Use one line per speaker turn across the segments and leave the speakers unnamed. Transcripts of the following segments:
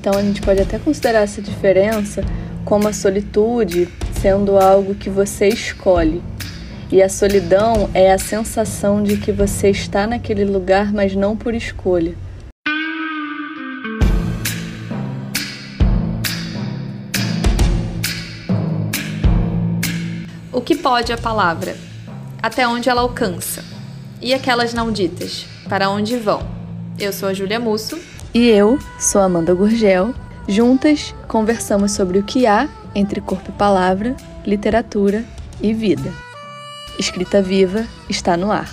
Então a gente pode até considerar essa diferença como a solitude sendo algo que você escolhe. E a solidão é a sensação de que você está naquele lugar, mas não por escolha.
O que pode a palavra? Até onde ela alcança? E aquelas não ditas? Para onde vão? Eu sou a Júlia Musso.
E eu sou Amanda Gurgel. Juntas conversamos sobre o que há entre corpo e palavra, literatura e vida. Escrita Viva está no ar.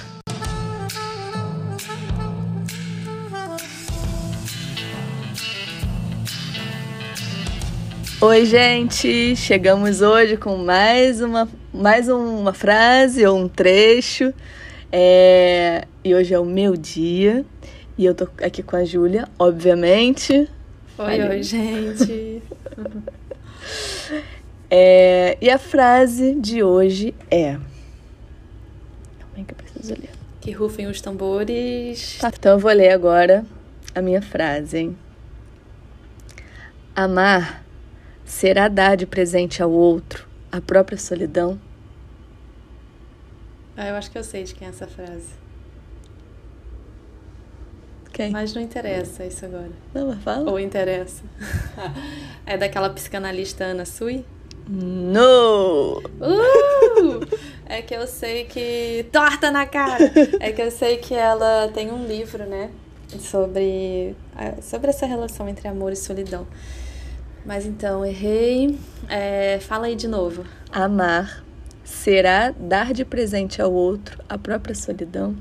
Oi, gente! Chegamos hoje com mais uma, mais uma frase ou um trecho. É... E hoje é o meu dia. E eu tô aqui com a Júlia, obviamente.
Oi, oi, gente!
é... E a frase de hoje é. Como é que eu preciso ler?
Que rufem os tambores.
Tá, então eu vou ler agora a minha frase, hein? Amar será dar de presente ao outro a própria solidão?
Ah, eu acho que eu sei de quem é essa frase.
Quem?
Mas não interessa isso agora.
Não, mas fala.
Ou interessa. é daquela psicanalista Ana Sui?
No!
Uh! É que eu sei que. Torta na cara! É que eu sei que ela tem um livro, né? Sobre, sobre essa relação entre amor e solidão. Mas então, errei. É, fala aí de novo.
Amar será dar de presente ao outro a própria solidão?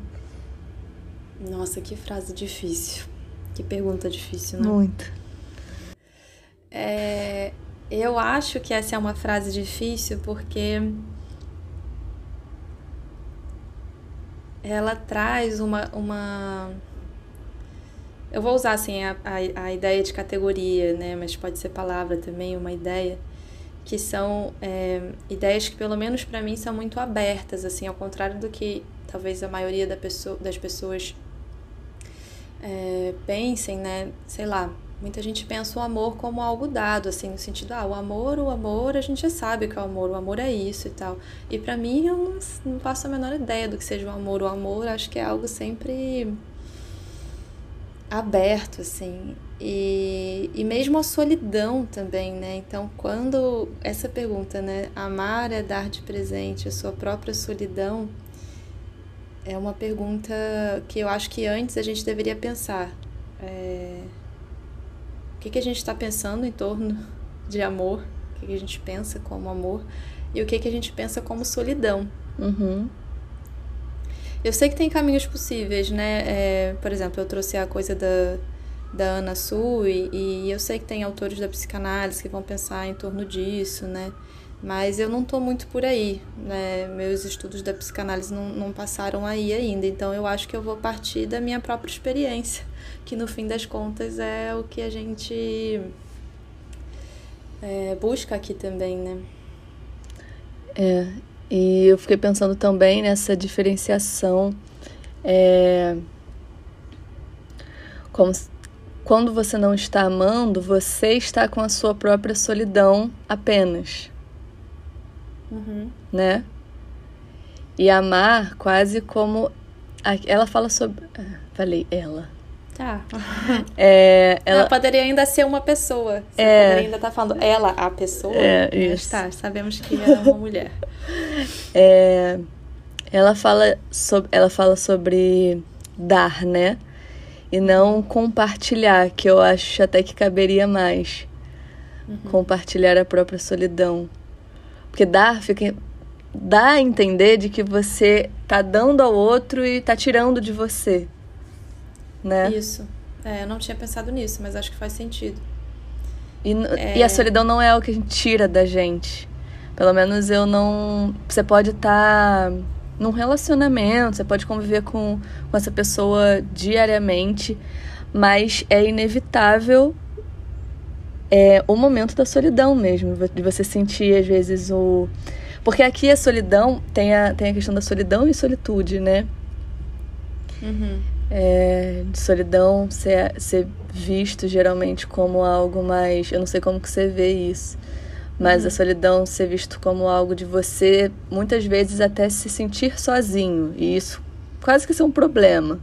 Nossa, que frase difícil. Que pergunta difícil, né?
Muito.
É, eu acho que essa é uma frase difícil porque ela traz uma, uma eu vou usar assim a, a, a, ideia de categoria, né? Mas pode ser palavra também, uma ideia que são é, ideias que pelo menos para mim são muito abertas, assim, ao contrário do que talvez a maioria da pessoa, das pessoas é, pensem, né? Sei lá, muita gente pensa o amor como algo dado, assim, no sentido, ah, o amor, o amor, a gente já sabe que é o amor, o amor é isso e tal. E para mim eu não, não faço a menor ideia do que seja o amor. O amor acho que é algo sempre aberto, assim. E, e mesmo a solidão também, né? Então, quando essa pergunta, né? Amar é dar de presente a sua própria solidão, é uma pergunta que eu acho que antes a gente deveria pensar. É, o que, que a gente está pensando em torno de amor? O que, que a gente pensa como amor? E o que, que a gente pensa como solidão?
Uhum.
Eu sei que tem caminhos possíveis, né? É, por exemplo, eu trouxe a coisa da, da Ana Sui e eu sei que tem autores da psicanálise que vão pensar em torno disso, né? Mas eu não estou muito por aí, né? Meus estudos da psicanálise não, não passaram aí ainda, então eu acho que eu vou partir da minha própria experiência, que no fim das contas é o que a gente é, busca aqui também, né?
É, e eu fiquei pensando também nessa diferenciação. É, como quando você não está amando, você está com a sua própria solidão apenas.
Uhum.
Né? E amar quase como. Ela fala sobre. Ah, falei, ela.
Tá.
É, ela... ela...
poderia ainda ser uma pessoa. Você
é...
poderia ainda estar tá falando ela, a pessoa.
É, isso.
Mas tá, sabemos que ela é uma mulher.
É... Ela fala sobre, ela fala sobre dar, né? E não compartilhar, que eu acho até que caberia mais. Uhum. Compartilhar a própria solidão. Porque dar fica dá a entender de que você tá dando ao outro e tá tirando de você né?
Isso. É, eu não tinha pensado nisso, mas acho que faz sentido.
E, é... e a solidão não é algo que a gente tira da gente. Pelo menos eu não. Você pode estar tá num relacionamento, você pode conviver com, com essa pessoa diariamente, mas é inevitável é, o momento da solidão mesmo, de você sentir às vezes o. Porque aqui a solidão tem a, tem a questão da solidão e solitude, né?
Uhum.
é, de solidão ser, ser visto geralmente como algo mais. Eu não sei como que você vê isso, mas uhum. a solidão ser visto como algo de você, muitas vezes até se sentir sozinho, e isso quase que ser um problema.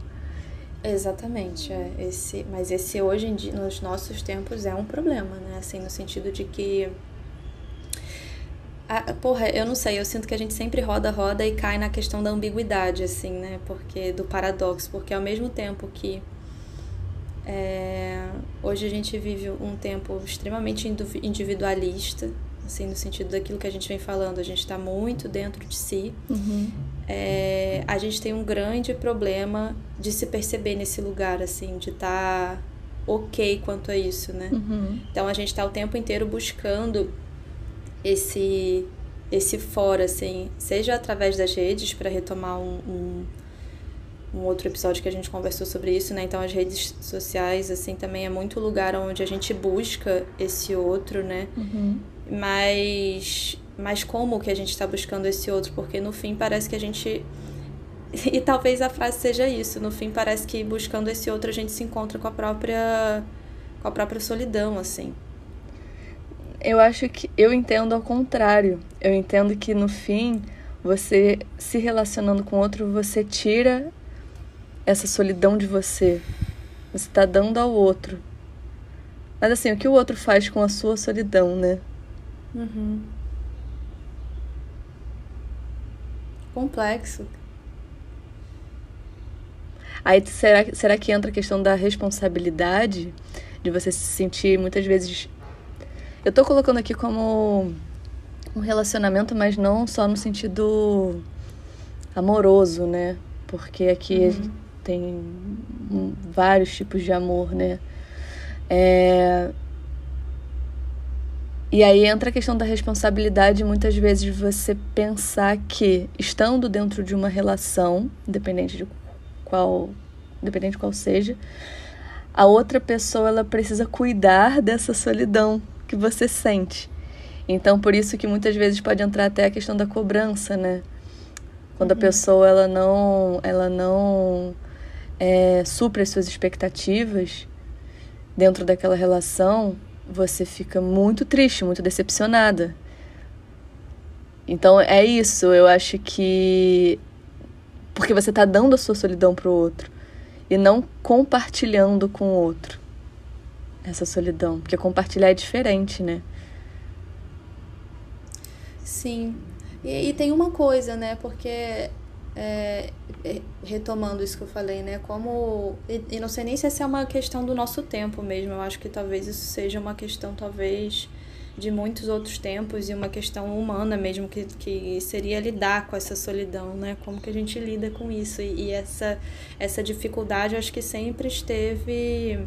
Exatamente, é. esse, mas esse hoje em dia, nos nossos tempos, é um problema, né? Assim, no sentido de que porra, eu não sei, eu sinto que a gente sempre roda, roda e cai na questão da ambiguidade, assim, né? Porque do paradoxo, porque ao mesmo tempo que é, hoje a gente vive um tempo extremamente individualista, assim, no sentido daquilo que a gente vem falando, a gente está muito dentro de si. Uhum. É, a gente tem um grande problema de se perceber nesse lugar, assim, de estar tá ok quanto a isso, né? Uhum. Então a gente está o tempo inteiro buscando esse esse fora, assim, seja através das redes, para retomar um, um, um, outro episódio que a gente conversou sobre isso, né? Então, as redes sociais, assim, também é muito lugar onde a gente busca esse outro, né? Uhum. Mas, mas como que a gente está buscando esse outro? Porque, no fim, parece que a gente... E talvez a frase seja isso. No fim, parece que buscando esse outro, a gente se encontra com a própria, com a própria solidão, assim.
Eu acho que eu entendo ao contrário. Eu entendo que no fim, você se relacionando com outro, você tira essa solidão de você. Você está dando ao outro. Mas assim, o que o outro faz com a sua solidão, né?
Uhum. Complexo.
Aí será, será que entra a questão da responsabilidade? De você se sentir muitas vezes eu tô colocando aqui como um relacionamento, mas não só no sentido amoroso, né? Porque aqui uhum. tem vários tipos de amor, né? É... E aí entra a questão da responsabilidade, muitas vezes você pensar que estando dentro de uma relação, independente de qual, independente de qual seja, a outra pessoa ela precisa cuidar dessa solidão que você sente. Então, por isso que muitas vezes pode entrar até a questão da cobrança, né? Quando uhum. a pessoa ela não, ela não é, supre as suas expectativas dentro daquela relação, você fica muito triste, muito decepcionada. Então é isso, eu acho que porque você está dando a sua solidão para o outro e não compartilhando com o outro essa solidão? Porque compartilhar é diferente, né?
Sim. E, e tem uma coisa, né? Porque é, é, retomando isso que eu falei, né? Como. E, não sei nem se essa é uma questão do nosso tempo mesmo. Eu acho que talvez isso seja uma questão, talvez, de muitos outros tempos e uma questão humana mesmo, que, que seria lidar com essa solidão, né? Como que a gente lida com isso. E, e essa, essa dificuldade, eu acho que sempre esteve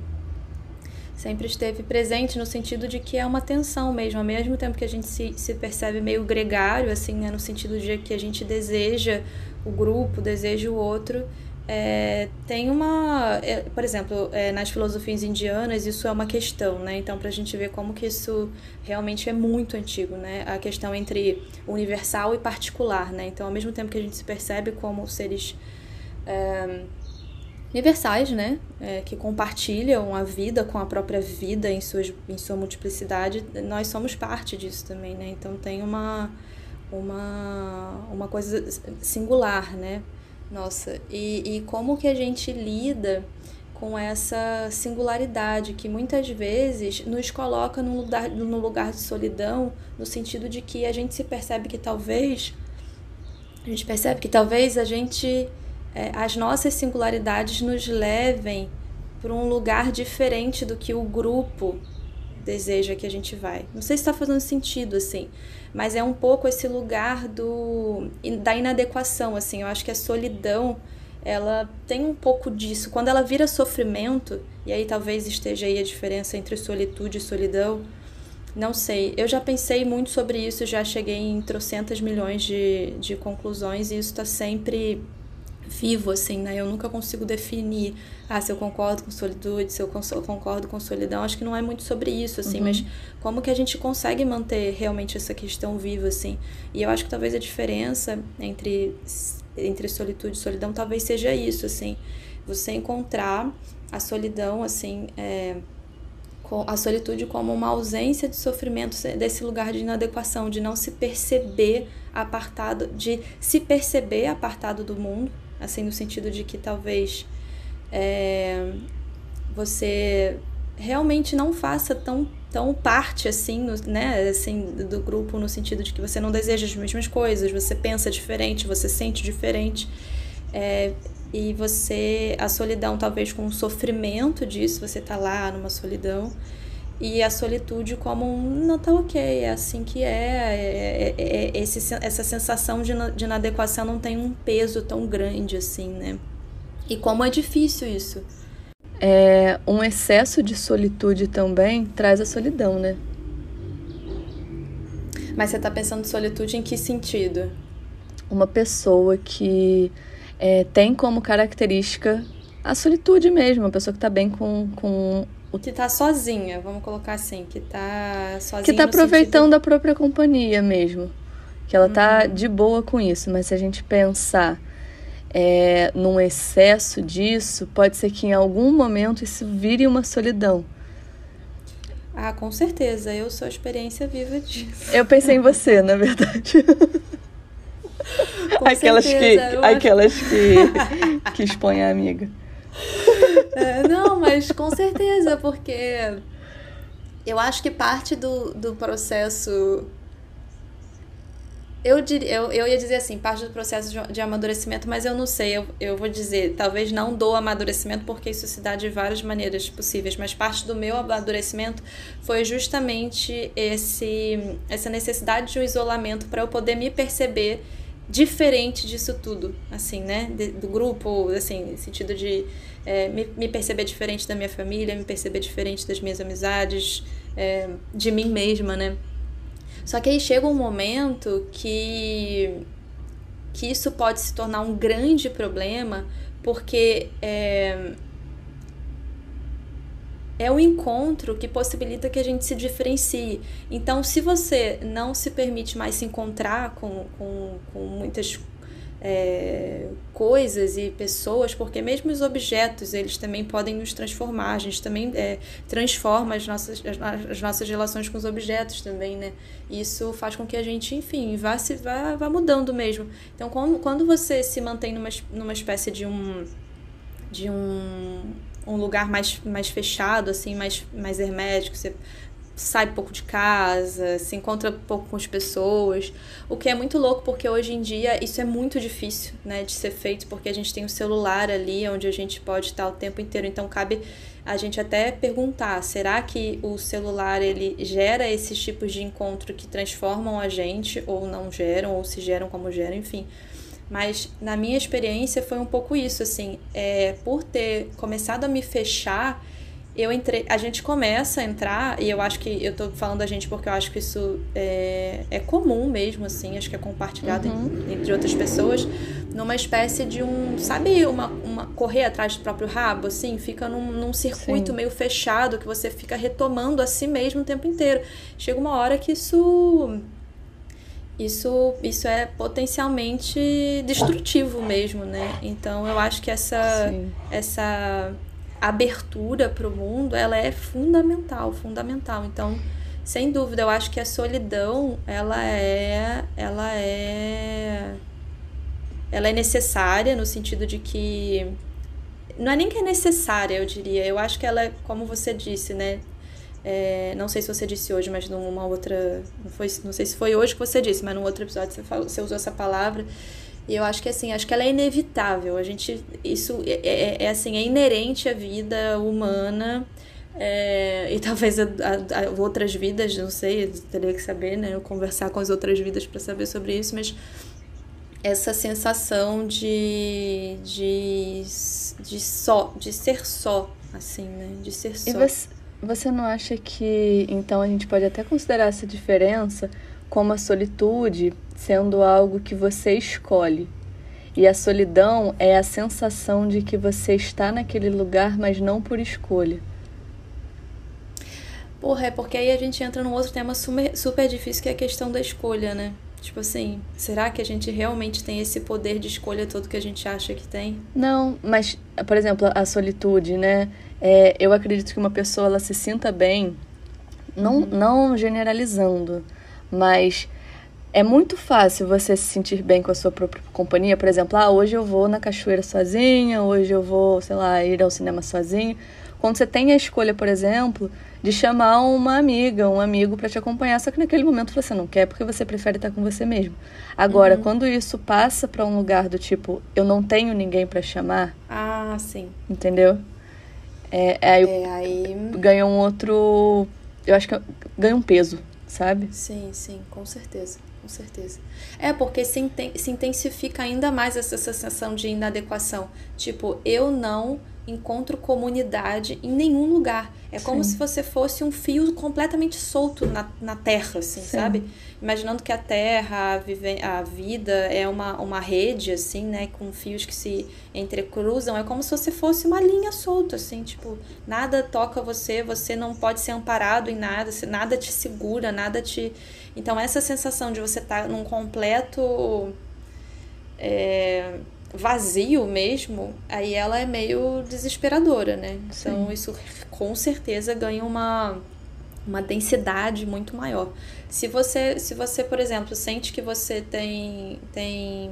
sempre esteve presente no sentido de que é uma tensão mesmo, ao mesmo tempo que a gente se, se percebe meio gregário, assim, né, no sentido de que a gente deseja o grupo, deseja o outro, é, tem uma, é, por exemplo, é, nas filosofias indianas isso é uma questão, né? Então, para a gente ver como que isso realmente é muito antigo, né? A questão entre universal e particular, né? Então, ao mesmo tempo que a gente se percebe como seres é, universais, né? É, que compartilham a vida com a própria vida em, suas, em sua multiplicidade, nós somos parte disso também, né? Então tem uma, uma, uma coisa singular, né? Nossa, e, e como que a gente lida com essa singularidade que muitas vezes nos coloca num lugar, num lugar de solidão, no sentido de que a gente se percebe que talvez a gente percebe que talvez a gente é, as nossas singularidades nos levem para um lugar diferente do que o grupo deseja que a gente vai. Não sei se está fazendo sentido assim, mas é um pouco esse lugar do da inadequação assim. Eu acho que a solidão ela tem um pouco disso. Quando ela vira sofrimento, e aí talvez esteja aí a diferença entre solitude e solidão, não sei. Eu já pensei muito sobre isso, já cheguei em trocentas milhões de, de conclusões e isso está sempre vivo, assim, né? Eu nunca consigo definir, ah, se eu concordo com solitude, se eu concordo com solidão. Acho que não é muito sobre isso, assim, uhum. mas como que a gente consegue manter realmente essa questão viva, assim. E eu acho que talvez a diferença entre, entre solitude e solidão talvez seja isso, assim. Você encontrar a solidão, assim, é, a solitude como uma ausência de sofrimento, desse lugar de inadequação, de não se perceber apartado, de se perceber apartado do mundo, assim, no sentido de que talvez é, você realmente não faça tão, tão parte assim, no, né, assim, do grupo no sentido de que você não deseja as mesmas coisas, você pensa diferente, você sente diferente. É, e você a solidão talvez com o sofrimento disso você tá lá numa solidão e a solitude como um não tá ok é assim que é, é, é, é esse, essa sensação de, de inadequação não tem um peso tão grande assim né? E como é difícil isso.
É um excesso de solitude também traz a solidão né?
Mas você tá pensando em solitude em que sentido?
Uma pessoa que é, tem como característica a solitude mesmo, a pessoa que está bem com, com
o... Que está sozinha, vamos colocar assim, que está sozinha.
Que está aproveitando sentido... a própria companhia mesmo. Que ela está uhum. de boa com isso, mas se a gente pensar é, num excesso disso, pode ser que em algum momento isso vire uma solidão.
Ah, com certeza. Eu sou a experiência viva disso.
Eu pensei em você, na verdade. aquelas certeza, que, aquelas acho... que, que expõem a amiga.
É, não, mas com certeza, porque eu acho que parte do, do processo. Eu, diria, eu, eu ia dizer assim, parte do processo de, de amadurecimento, mas eu não sei, eu, eu vou dizer, talvez não do amadurecimento, porque isso se dá de várias maneiras possíveis, mas parte do meu amadurecimento foi justamente esse, essa necessidade de um isolamento para eu poder me perceber diferente disso tudo, assim, né? De, do grupo, assim, no sentido de é, me, me, perceber diferente da minha família, me perceber diferente das minhas amizades, é, de mim mesma, né? Só que aí chega um momento que, que isso pode se tornar um grande problema, porque é, é o encontro que possibilita que a gente se diferencie. Então, se você não se permite mais se encontrar com, com, com muitas é, coisas e pessoas, porque mesmo os objetos, eles também podem nos transformar, a gente também é, transforma as nossas, as, as, nossas relações com os objetos também, né? Isso faz com que a gente, enfim, vá, se, vá, vá mudando mesmo. Então, quando, quando você se mantém numa, numa espécie de um de um um lugar mais, mais fechado, assim, mais, mais hermético, você sai pouco de casa, se encontra pouco com as pessoas, o que é muito louco porque hoje em dia isso é muito difícil, né, de ser feito porque a gente tem o celular ali onde a gente pode estar o tempo inteiro, então cabe a gente até perguntar, será que o celular ele gera esses tipos de encontro que transformam a gente ou não geram ou se geram como geram, enfim. Mas na minha experiência foi um pouco isso, assim, é, por ter começado a me fechar, eu entrei, a gente começa a entrar, e eu acho que eu tô falando da gente porque eu acho que isso é, é comum mesmo, assim, acho que é compartilhado uhum. entre outras pessoas, numa espécie de um, sabe, uma, uma correr atrás do próprio rabo, assim, fica num, num circuito Sim. meio fechado que você fica retomando a si mesmo o tempo inteiro. Chega uma hora que isso isso, isso é potencialmente destrutivo mesmo, né? Então eu acho que essa, essa abertura para o mundo ela é fundamental, fundamental. Então, sem dúvida, eu acho que a solidão ela é, ela é, ela é necessária no sentido de que não é nem que é necessária, eu diria. Eu acho que ela é, como você disse, né? É, não sei se você disse hoje, mas numa outra. Não, foi, não sei se foi hoje que você disse, mas num outro episódio você, falou, você usou essa palavra. E eu acho que assim, acho que ela é inevitável. A gente. Isso é, é, é assim, é inerente à vida humana. É, e talvez a, a, a, outras vidas, não sei, teria que saber, né? Eu conversar com as outras vidas para saber sobre isso, mas essa sensação de, de, de só, de ser só, assim, né? De ser só.
E você, você não acha que então a gente pode até considerar essa diferença como a solitude sendo algo que você escolhe? E a solidão é a sensação de que você está naquele lugar, mas não por escolha.
Porra, é porque aí a gente entra num outro tema super, super difícil que é a questão da escolha, né? Tipo assim, será que a gente realmente tem esse poder de escolha todo que a gente acha que tem?
Não, mas, por exemplo, a solitude, né? É, eu acredito que uma pessoa ela se sinta bem, não, uhum. não generalizando, mas é muito fácil você se sentir bem com a sua própria companhia. Por exemplo, ah, hoje eu vou na cachoeira sozinha, hoje eu vou, sei lá, ir ao cinema sozinho. Quando você tem a escolha, por exemplo, de chamar uma amiga, um amigo para te acompanhar, só que naquele momento você não quer porque você prefere estar com você mesmo. Agora, uhum. quando isso passa para um lugar do tipo, eu não tenho ninguém para chamar.
Ah, sim.
Entendeu? É, é, aí, é, aí ganha um outro. Eu acho que ganha um peso, sabe?
Sim, sim, com certeza. Com certeza. É, porque se, intensifica ainda mais essa sensação de inadequação. Tipo, eu não encontro comunidade em nenhum lugar. É como Sim. se você fosse um fio completamente solto na, na terra, assim, Sim. sabe? Imaginando que a terra, a, vive, a vida é uma, uma rede, assim, né? Com fios que se entrecruzam. É como se você fosse uma linha solta, assim, tipo, nada toca você, você não pode ser amparado em nada, nada te segura, nada te. Então, essa sensação de você estar tá num completo. É, vazio mesmo, aí ela é meio desesperadora, né? Então Sim. isso com certeza ganha uma, uma densidade muito maior. Se você, se você, por exemplo, sente que você tem, tem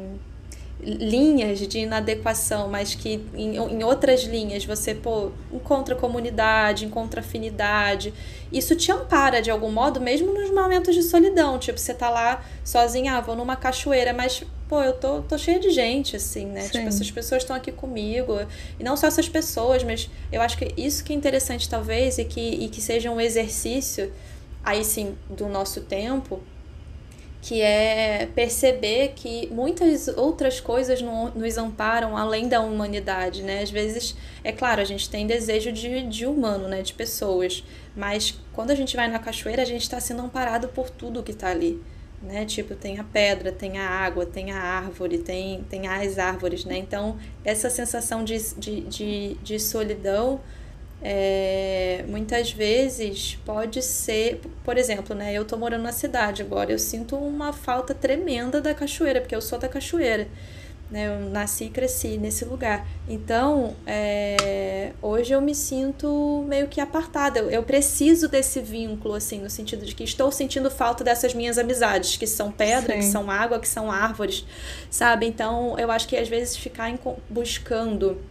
linhas de inadequação, mas que em, em outras linhas você pô, encontra comunidade, encontra afinidade. Isso te ampara de algum modo, mesmo nos momentos de solidão. Tipo, você tá lá sozinha, ah, vou numa cachoeira, mas pô, eu tô, tô cheia de gente, assim, né? Tipo, Sim. Tipo, essas pessoas estão aqui comigo. E não só essas pessoas, mas eu acho que isso que é interessante, talvez, e que, e que seja um exercício, aí sim, do nosso tempo, que é perceber que muitas outras coisas nos amparam além da humanidade, né? Às vezes, é claro, a gente tem desejo de, de humano, né? De pessoas, mas quando a gente vai na cachoeira, a gente está sendo amparado por tudo que está ali, né? Tipo, tem a pedra, tem a água, tem a árvore, tem, tem as árvores, né? Então, essa sensação de, de, de, de solidão é, muitas vezes pode ser, por exemplo, né? Eu tô morando na cidade agora, eu sinto uma falta tremenda da cachoeira, porque eu sou da cachoeira. Né, eu nasci e cresci nesse lugar. Então, é, hoje eu me sinto meio que apartada. Eu, eu preciso desse vínculo, assim, no sentido de que estou sentindo falta dessas minhas amizades, que são pedra, Sim. que são água, que são árvores, sabe? Então, eu acho que às vezes ficar em, buscando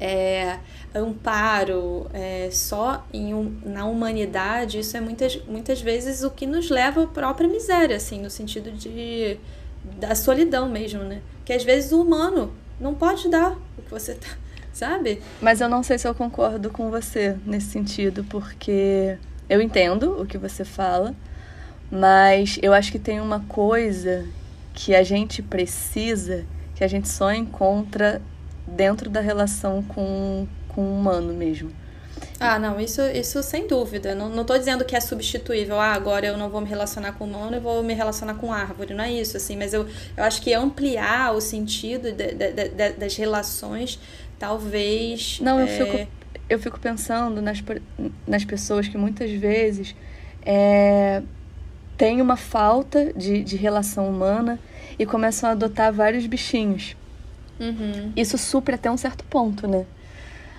é, amparo é, só em um, na humanidade, isso é muitas, muitas vezes o que nos leva à própria miséria, assim, no sentido de da solidão mesmo, né? Que às vezes o humano não pode dar o que você tá, sabe?
Mas eu não sei se eu concordo com você nesse sentido, porque eu entendo o que você fala, mas eu acho que tem uma coisa que a gente precisa, que a gente só encontra dentro da relação com, com o humano mesmo.
Ah, não, isso, isso sem dúvida. Não, não tô dizendo que é substituível. Ah, agora eu não vou me relacionar com humano, eu vou me relacionar com árvore. Não é isso, assim. Mas eu, eu acho que ampliar o sentido de, de, de, das relações, talvez.
Não, eu, é... fico, eu fico pensando nas, nas pessoas que muitas vezes é, têm uma falta de, de relação humana e começam a adotar vários bichinhos. Uhum. Isso supre até um certo ponto, né?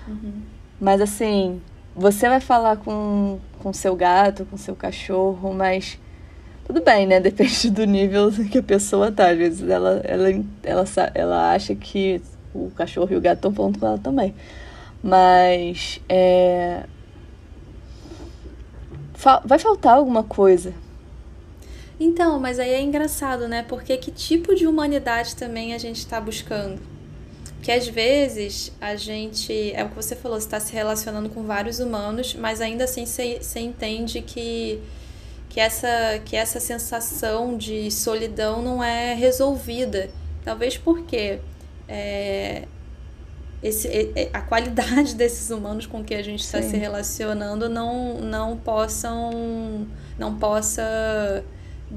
Uhum. Mas assim, você vai falar com, com seu gato, com seu cachorro, mas tudo bem, né? Depende do nível que a pessoa tá. Às vezes ela, ela, ela, ela acha que o cachorro e o gato estão falando com ela também. Mas é... vai faltar alguma coisa.
Então, mas aí é engraçado, né? Porque que tipo de humanidade também a gente está buscando? Que às vezes a gente, é o que você falou, está se relacionando com vários humanos, mas ainda assim você entende que, que, essa, que essa sensação de solidão não é resolvida. Talvez porque é, esse, a qualidade desses humanos com que a gente está se relacionando não, não possam não possa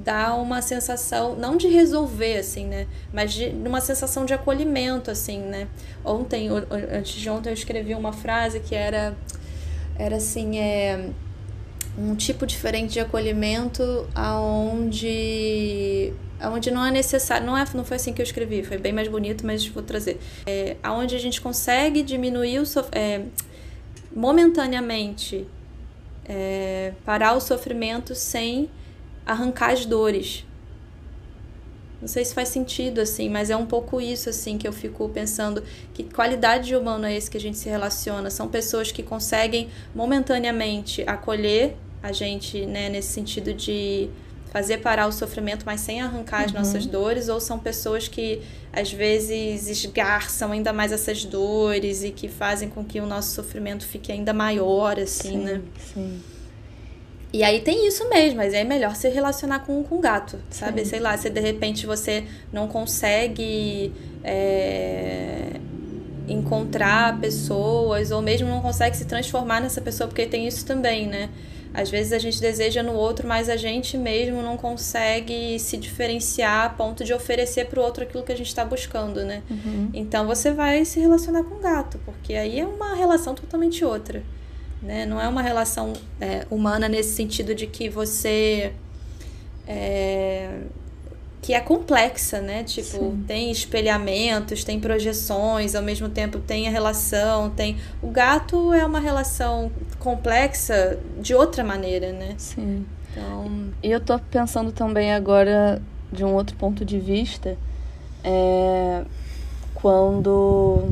dá uma sensação, não de resolver, assim, né? Mas de uma sensação de acolhimento, assim, né? Ontem, antes de ontem, eu escrevi uma frase que era, era assim, é... um tipo diferente de acolhimento aonde aonde não é necessário não é não foi assim que eu escrevi foi bem mais bonito mas vou trazer é, aonde a gente consegue diminuir o é, momentaneamente é, parar o sofrimento sem arrancar as dores não sei se faz sentido, assim, mas é um pouco isso, assim, que eu fico pensando. Que qualidade de humano é esse que a gente se relaciona? São pessoas que conseguem momentaneamente acolher a gente, né, nesse sentido de fazer parar o sofrimento, mas sem arrancar as uhum. nossas dores, ou são pessoas que às vezes esgarçam ainda mais essas dores e que fazem com que o nosso sofrimento fique ainda maior, assim, sim, né? Sim. E aí tem isso mesmo, mas é melhor se relacionar com com gato, sabe? Sim. Sei lá, se de repente você não consegue é, encontrar pessoas, ou mesmo não consegue se transformar nessa pessoa, porque tem isso também, né? Às vezes a gente deseja no outro, mas a gente mesmo não consegue se diferenciar a ponto de oferecer para o outro aquilo que a gente está buscando, né? Uhum. Então você vai se relacionar com o gato, porque aí é uma relação totalmente outra. Né? Não é uma relação é, humana nesse sentido de que você. É, que é complexa, né? Tipo, Sim. tem espelhamentos, tem projeções, ao mesmo tempo tem a relação, tem. O gato é uma relação complexa de outra maneira, né?
Sim. Então... E eu tô pensando também agora de um outro ponto de vista. É, quando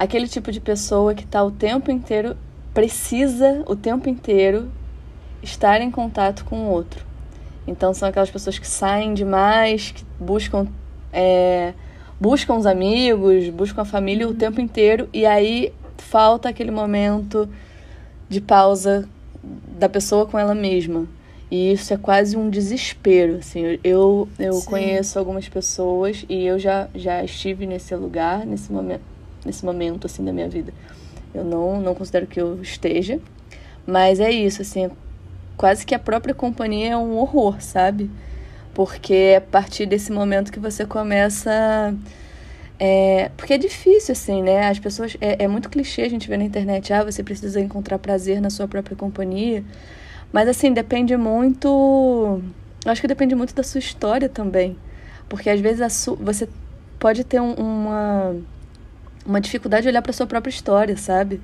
aquele tipo de pessoa que está o tempo inteiro, precisa o tempo inteiro estar em contato com o outro. Então são aquelas pessoas que saem demais, que buscam é, buscam os amigos, buscam a família o tempo inteiro e aí falta aquele momento de pausa da pessoa com ela mesma. E isso é quase um desespero, assim. Eu, eu conheço algumas pessoas e eu já, já estive nesse lugar, nesse momento, nesse momento assim da minha vida. Eu não não considero que eu esteja, mas é isso assim, quase que a própria companhia é um horror, sabe? Porque é a partir desse momento que você começa é, porque é difícil, assim, né? As pessoas. É, é muito clichê a gente ver na internet, ah, você precisa encontrar prazer na sua própria companhia. Mas, assim, depende muito. Eu acho que depende muito da sua história também. Porque às vezes a su... você pode ter um, uma uma dificuldade de olhar para sua própria história, sabe?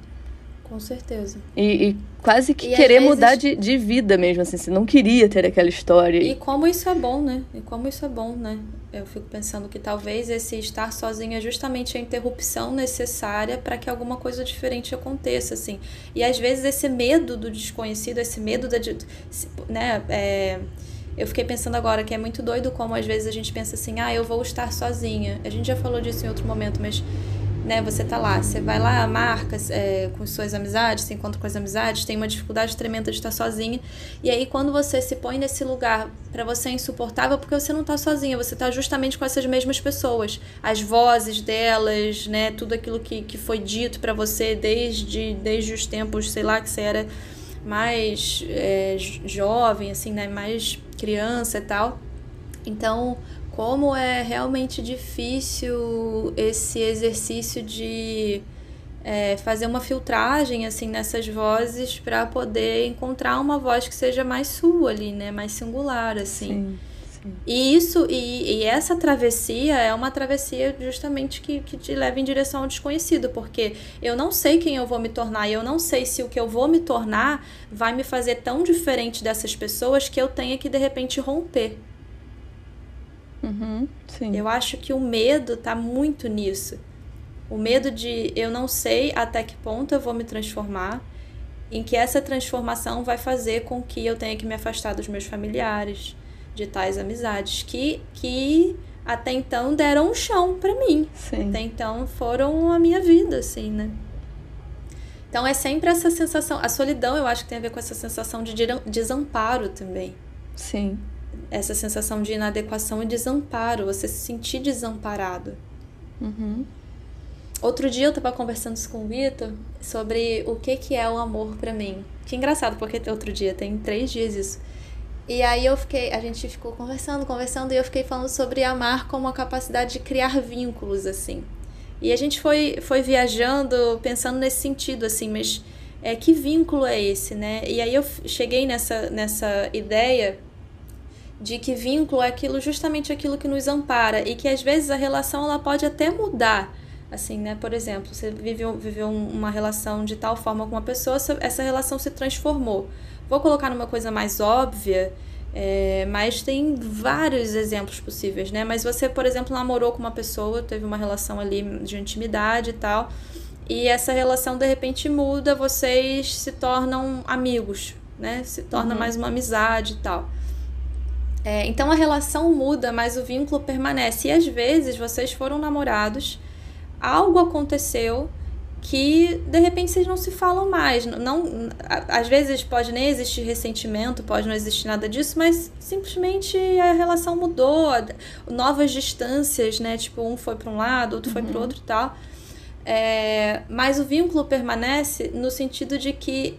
Com certeza.
E, e quase que e querer vezes... mudar de, de vida mesmo, assim, você não queria ter aquela história.
E como isso é bom, né? E como isso é bom, né? Eu fico pensando que talvez esse estar sozinho é justamente a interrupção necessária para que alguma coisa diferente aconteça, assim. E às vezes esse medo do desconhecido, esse medo da. né? É, eu fiquei pensando agora que é muito doido como às vezes a gente pensa assim, ah, eu vou estar sozinha. A gente já falou disso em outro momento, mas né? Você tá lá, você vai lá, marca é, com suas amizades, se encontra com as amizades, tem uma dificuldade tremenda de estar sozinha. E aí, quando você se põe nesse lugar, para você é insuportável, porque você não tá sozinha, você tá justamente com essas mesmas pessoas. As vozes delas, né? Tudo aquilo que, que foi dito para você desde, desde os tempos, sei lá, que você era mais é, jovem, assim, né? Mais criança e tal. Então, como é realmente difícil esse exercício de é, fazer uma filtragem assim nessas vozes para poder encontrar uma voz que seja mais sua ali, né, mais singular assim. Sim, sim. E isso e, e, essa travessia é uma travessia justamente que, que te leva em direção ao desconhecido, porque eu não sei quem eu vou me tornar e eu não sei se o que eu vou me tornar vai me fazer tão diferente dessas pessoas que eu tenha que de repente romper.
Uhum,
eu acho que o medo tá muito nisso. O medo de eu não sei até que ponto eu vou me transformar, em que essa transformação vai fazer com que eu tenha que me afastar dos meus familiares, de tais amizades que, que até então deram um chão para mim. Sim. Até então foram a minha vida, assim, né? Então é sempre essa sensação. A solidão eu acho que tem a ver com essa sensação de desamparo também.
Sim
essa sensação de inadequação e desamparo, você se sentir desamparado.
Uhum.
Outro dia eu tava conversando com o Vitor sobre o que, que é o amor para mim. Que engraçado, porque outro dia, tem três dias isso. E aí eu fiquei, a gente ficou conversando, conversando, e eu fiquei falando sobre amar como a capacidade de criar vínculos, assim. E a gente foi, foi viajando, pensando nesse sentido, assim, mas é, que vínculo é esse, né? E aí eu cheguei nessa, nessa ideia de que vínculo é aquilo justamente aquilo que nos ampara e que às vezes a relação ela pode até mudar assim né por exemplo você viveu, viveu uma relação de tal forma com uma pessoa essa relação se transformou vou colocar numa coisa mais óbvia é, mas tem vários exemplos possíveis né mas você por exemplo namorou com uma pessoa teve uma relação ali de intimidade e tal e essa relação de repente muda, vocês se tornam amigos, né? Se torna uhum. mais uma amizade e tal. É, então a relação muda, mas o vínculo permanece. E às vezes vocês foram namorados, algo aconteceu que de repente vocês não se falam mais. Não, às vezes pode nem existir ressentimento, pode não existir nada disso, mas simplesmente a relação mudou, novas distâncias, né? Tipo, um foi para um lado, outro uhum. foi para o outro e tal. É, mas o vínculo permanece no sentido de que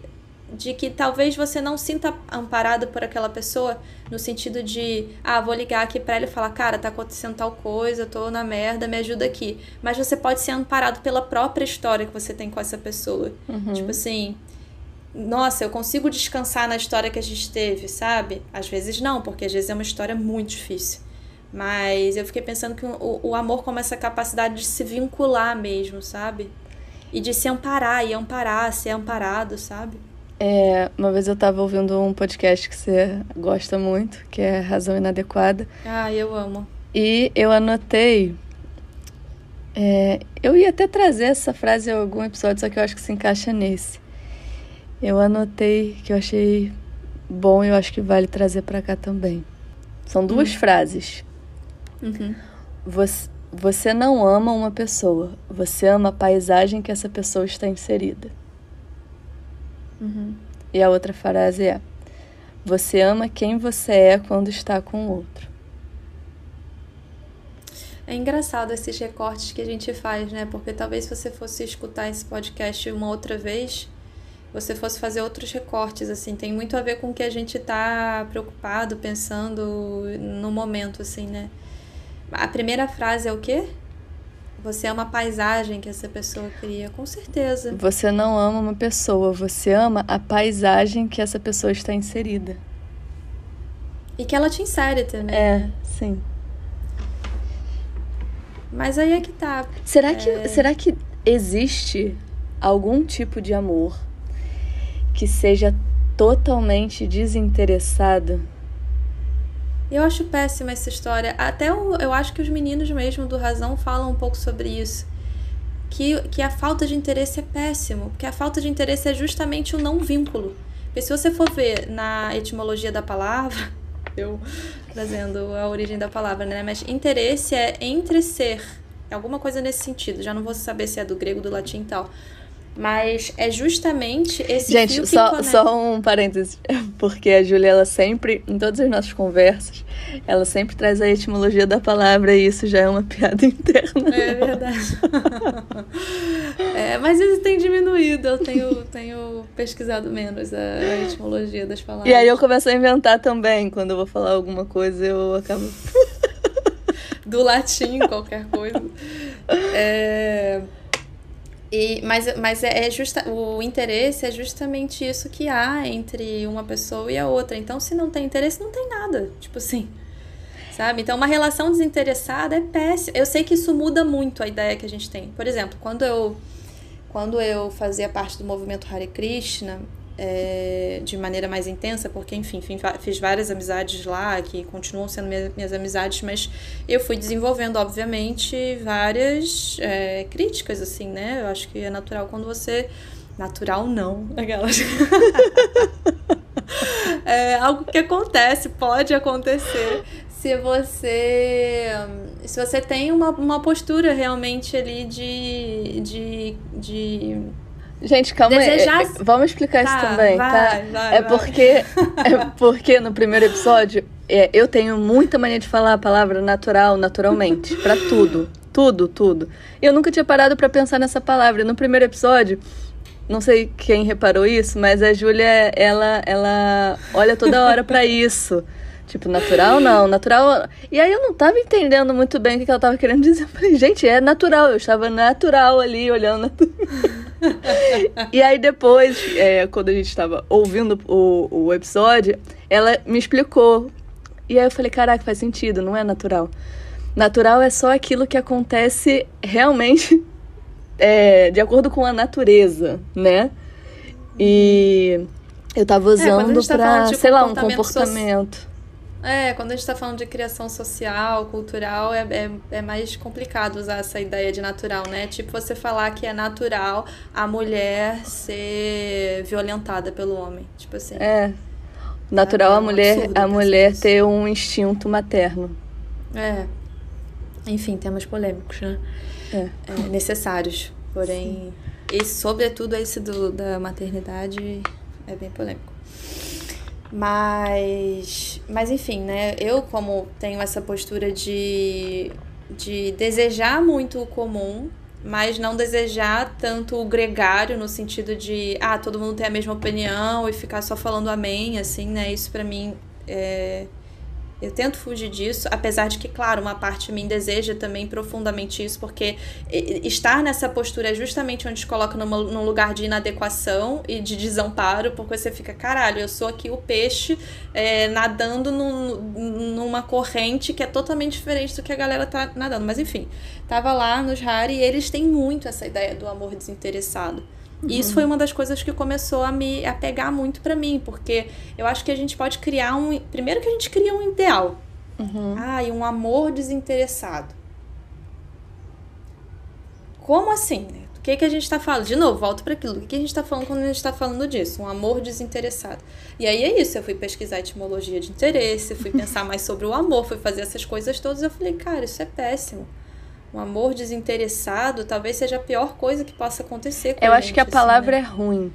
de que talvez você não sinta amparado por aquela pessoa no sentido de ah vou ligar aqui para ele e falar cara tá acontecendo tal coisa tô na merda me ajuda aqui mas você pode ser amparado pela própria história que você tem com essa pessoa uhum. tipo assim nossa eu consigo descansar na história que a gente teve sabe às vezes não porque às vezes é uma história muito difícil mas eu fiquei pensando que o, o amor como essa capacidade de se vincular mesmo, sabe? E de se amparar, e amparar, ser amparado, sabe?
É, uma vez eu tava ouvindo um podcast que você gosta muito, que é Razão Inadequada.
Ah, eu amo.
E eu anotei. É, eu ia até trazer essa frase em algum episódio, só que eu acho que se encaixa nesse. Eu anotei que eu achei bom e eu acho que vale trazer para cá também. São duas hum. frases.
Uhum.
Você, você não ama uma pessoa, você ama a paisagem que essa pessoa está inserida.
Uhum.
E a outra frase é: Você ama quem você é quando está com o outro.
É engraçado esses recortes que a gente faz, né? Porque talvez se você fosse escutar esse podcast uma outra vez, você fosse fazer outros recortes, assim. Tem muito a ver com o que a gente está preocupado, pensando no momento, assim, né? A primeira frase é o quê? Você ama a paisagem que essa pessoa cria, com certeza.
Você não ama uma pessoa, você ama a paisagem que essa pessoa está inserida.
E que ela te insere também.
É,
né?
sim.
Mas aí é que tá.
Será que, é... será que existe algum tipo de amor que seja totalmente desinteressado?
Eu acho péssima essa história. Até eu, eu acho que os meninos mesmo do Razão falam um pouco sobre isso. Que, que a falta de interesse é péssimo, porque a falta de interesse é justamente o não vínculo. Porque se você for ver na etimologia da palavra, eu trazendo a origem da palavra, né? Mas interesse é entre ser, é alguma coisa nesse sentido. Já não vou saber se é do grego, do latim e tal. Mas é justamente esse
Gente,
fio
que só, conecta. só um parênteses, porque a Júlia, ela sempre, em todas as nossas conversas, ela sempre traz a etimologia da palavra e isso já é uma piada interna.
É verdade. é, mas isso tem diminuído, eu tenho, tenho pesquisado menos a, a etimologia das palavras.
E aí eu começo a inventar também, quando eu vou falar alguma coisa, eu acabo...
Do latim, qualquer coisa. É... E, mas mas é, é justa, o interesse é justamente isso que há entre uma pessoa e a outra. Então, se não tem interesse, não tem nada. Tipo assim. Sabe? Então, uma relação desinteressada é péssima. Eu sei que isso muda muito a ideia que a gente tem. Por exemplo, quando eu, quando eu fazia parte do movimento Hare Krishna, é, de maneira mais intensa, porque, enfim, fiz várias amizades lá, que continuam sendo minhas, minhas amizades, mas eu fui desenvolvendo, obviamente, várias é, críticas, assim, né? Eu acho que é natural quando você. Natural não, aquelas. é algo que acontece, pode acontecer se você se você tem uma, uma postura realmente ali de, de, de
Gente, calma Desejar... aí. Vamos explicar tá, isso também,
vai,
tá?
Vai,
é porque é porque no primeiro episódio é, eu tenho muita mania de falar a palavra natural, naturalmente, para tudo, tudo, tudo. Eu nunca tinha parado para pensar nessa palavra. No primeiro episódio, não sei quem reparou isso, mas a Júlia, ela ela olha toda hora para isso. Tipo, natural não, natural. E aí eu não tava entendendo muito bem o que ela tava querendo dizer. Eu falei, gente, é natural. Eu estava natural ali, olhando. e aí depois, é, quando a gente estava ouvindo o, o episódio, ela me explicou. E aí eu falei, caraca, faz sentido, não é natural. Natural é só aquilo que acontece realmente é, de acordo com a natureza, né? E eu tava é, usando é, tá pra, sei lá, um comportamento. So...
É, quando a gente tá falando de criação social, cultural, é, é, é, mais complicado usar essa ideia de natural, né? Tipo você falar que é natural a mulher ser violentada pelo homem. Tipo assim.
É. Natural é, a mulher, a mulher ter um instinto materno.
É. Enfim, temas polêmicos, né? É. é necessários. Porém, esse, sobretudo esse do, da maternidade é bem polêmico. Mas, mas enfim, né? Eu, como tenho essa postura de, de desejar muito o comum, mas não desejar tanto o gregário no sentido de, ah, todo mundo tem a mesma opinião e ficar só falando amém, assim, né? Isso para mim é, eu tento fugir disso, apesar de que, claro, uma parte de mim deseja também profundamente isso, porque estar nessa postura é justamente onde te coloca numa, num lugar de inadequação e de desamparo, porque você fica, caralho, eu sou aqui o peixe é, nadando num, numa corrente que é totalmente diferente do que a galera tá nadando. Mas enfim, tava lá nos Harry e eles têm muito essa ideia do amor desinteressado. Uhum. E isso foi uma das coisas que começou a me a pegar muito para mim, porque eu acho que a gente pode criar um. Primeiro que a gente cria um ideal. Uhum. Ah, e um amor desinteressado. Como assim? Né? O que, que a gente está falando? De novo, volto para aquilo. O que, que a gente está falando quando a gente está falando disso? Um amor desinteressado. E aí é isso. Eu fui pesquisar etimologia de interesse, fui pensar mais sobre o amor, fui fazer essas coisas todas. Eu falei, cara, isso é péssimo um amor desinteressado talvez seja a pior coisa que possa acontecer com
Eu acho que a palavra assim, né? é ruim,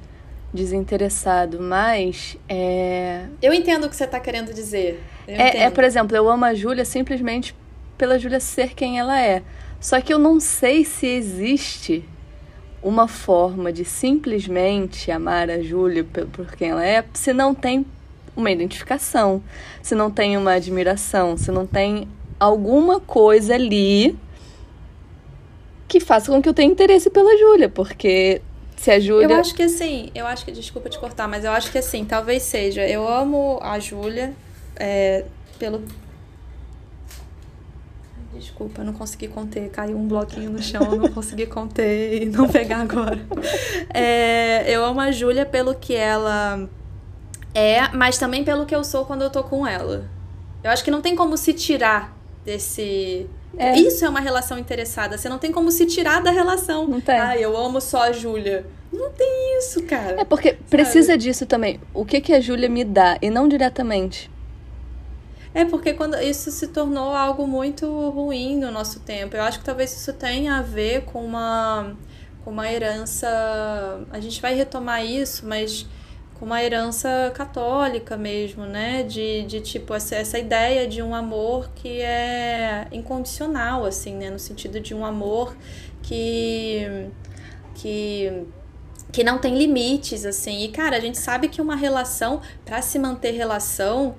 desinteressado, mas é.
Eu entendo o que você está querendo dizer.
É, é, por exemplo, eu amo a Júlia simplesmente pela Júlia ser quem ela é. Só que eu não sei se existe uma forma de simplesmente amar a Júlia por quem ela é, se não tem uma identificação, se não tem uma admiração, se não tem alguma coisa ali que faça com que eu tenha interesse pela Júlia, porque se a Júlia.
Eu acho que assim, eu acho que, desculpa te cortar, mas eu acho que assim, talvez seja. Eu amo a Júlia é, pelo. Desculpa, não consegui conter. Caiu um bloquinho no chão, não consegui conter e não pegar agora. É, eu amo a Júlia pelo que ela é, mas também pelo que eu sou quando eu tô com ela. Eu acho que não tem como se tirar desse é. Isso é uma relação interessada. Você não tem como se tirar da relação.
Não tem.
Ah, eu amo só a Júlia. Não tem isso, cara.
É porque sabe? precisa disso também. O que, que a Júlia me dá e não diretamente.
É porque quando isso se tornou algo muito ruim no nosso tempo. Eu acho que talvez isso tenha a ver com uma com uma herança. A gente vai retomar isso, mas com uma herança católica mesmo, né? De, de tipo, essa, essa ideia de um amor que é incondicional, assim, né? No sentido de um amor que. que que não tem limites, assim. E, cara, a gente sabe que uma relação, para se manter relação,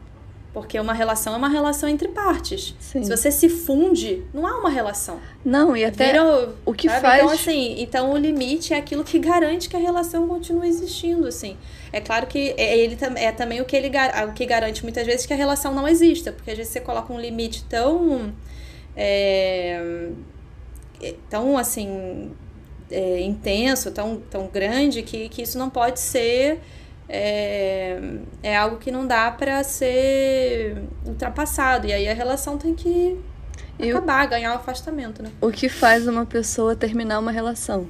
porque uma relação é uma relação entre partes. Sim. Se você se funde, não há uma relação.
Não, e até Vira, o que sabe? faz...
Então, assim, então o limite é aquilo que garante que a relação continue existindo, assim. É claro que é, ele é também o que ele o que garante muitas vezes que a relação não exista, porque às vezes você coloca um limite tão é, é, tão assim é, intenso, tão, tão grande que, que isso não pode ser é, é algo que não dá para ser ultrapassado e aí a relação tem que e acabar, o, ganhar o afastamento, né?
O que faz uma pessoa terminar uma relação?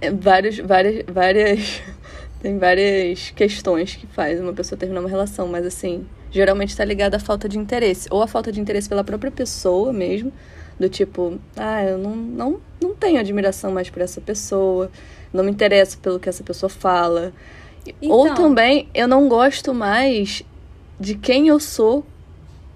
É, vários, várias, várias. Tem várias questões que faz uma pessoa terminar uma relação, mas assim, geralmente está ligada à falta de interesse. Ou a falta de interesse pela própria pessoa mesmo, do tipo, ah, eu não, não, não tenho admiração mais por essa pessoa, não me interessa pelo que essa pessoa fala. Então, Ou também, eu não gosto mais de quem eu sou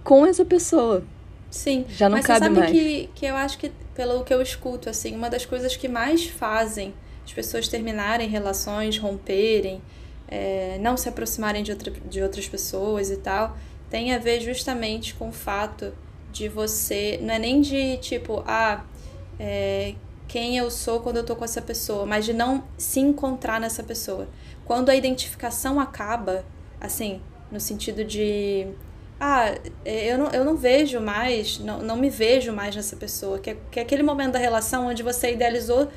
com essa pessoa.
Sim.
Já não
mas
cabe
você sabe
mais.
Que, que eu acho que, pelo que eu escuto, assim, uma das coisas que mais fazem as pessoas terminarem relações, romperem, é, não se aproximarem de, outra, de outras pessoas e tal, tem a ver justamente com o fato de você. Não é nem de tipo, ah, é, quem eu sou quando eu tô com essa pessoa, mas de não se encontrar nessa pessoa. Quando a identificação acaba, assim, no sentido de. Ah, eu não, eu não vejo mais, não, não me vejo mais nessa pessoa. Que é, que é aquele momento da relação onde você idealizou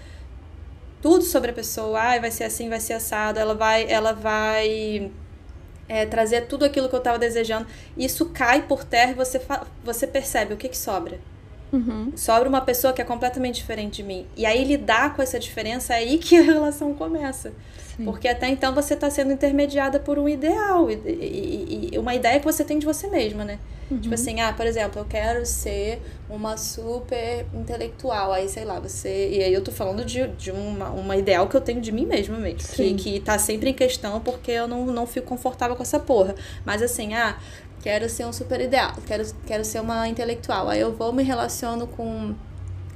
tudo sobre a pessoa. Ah, vai ser assim, vai ser assado. Ela vai, ela vai é, trazer tudo aquilo que eu estava desejando. Isso cai por terra e você, você percebe o que, que sobra.
Uhum.
Sobra uma pessoa que é completamente diferente de mim. E aí lidar com essa diferença é aí que a relação começa. Sim. Porque até então você está sendo intermediada por um ideal e, e, e, uma ideia que você tem de você mesma, né? Uhum. Tipo assim, ah, por exemplo, eu quero ser uma super intelectual. Aí, sei lá, você. E aí eu tô falando de, de uma, uma ideal que eu tenho de mim mesma mesmo. Que, que tá sempre em questão porque eu não, não fico confortável com essa porra. Mas assim, ah, quero ser um super ideal, quero, quero ser uma intelectual. Aí eu vou me relaciono com,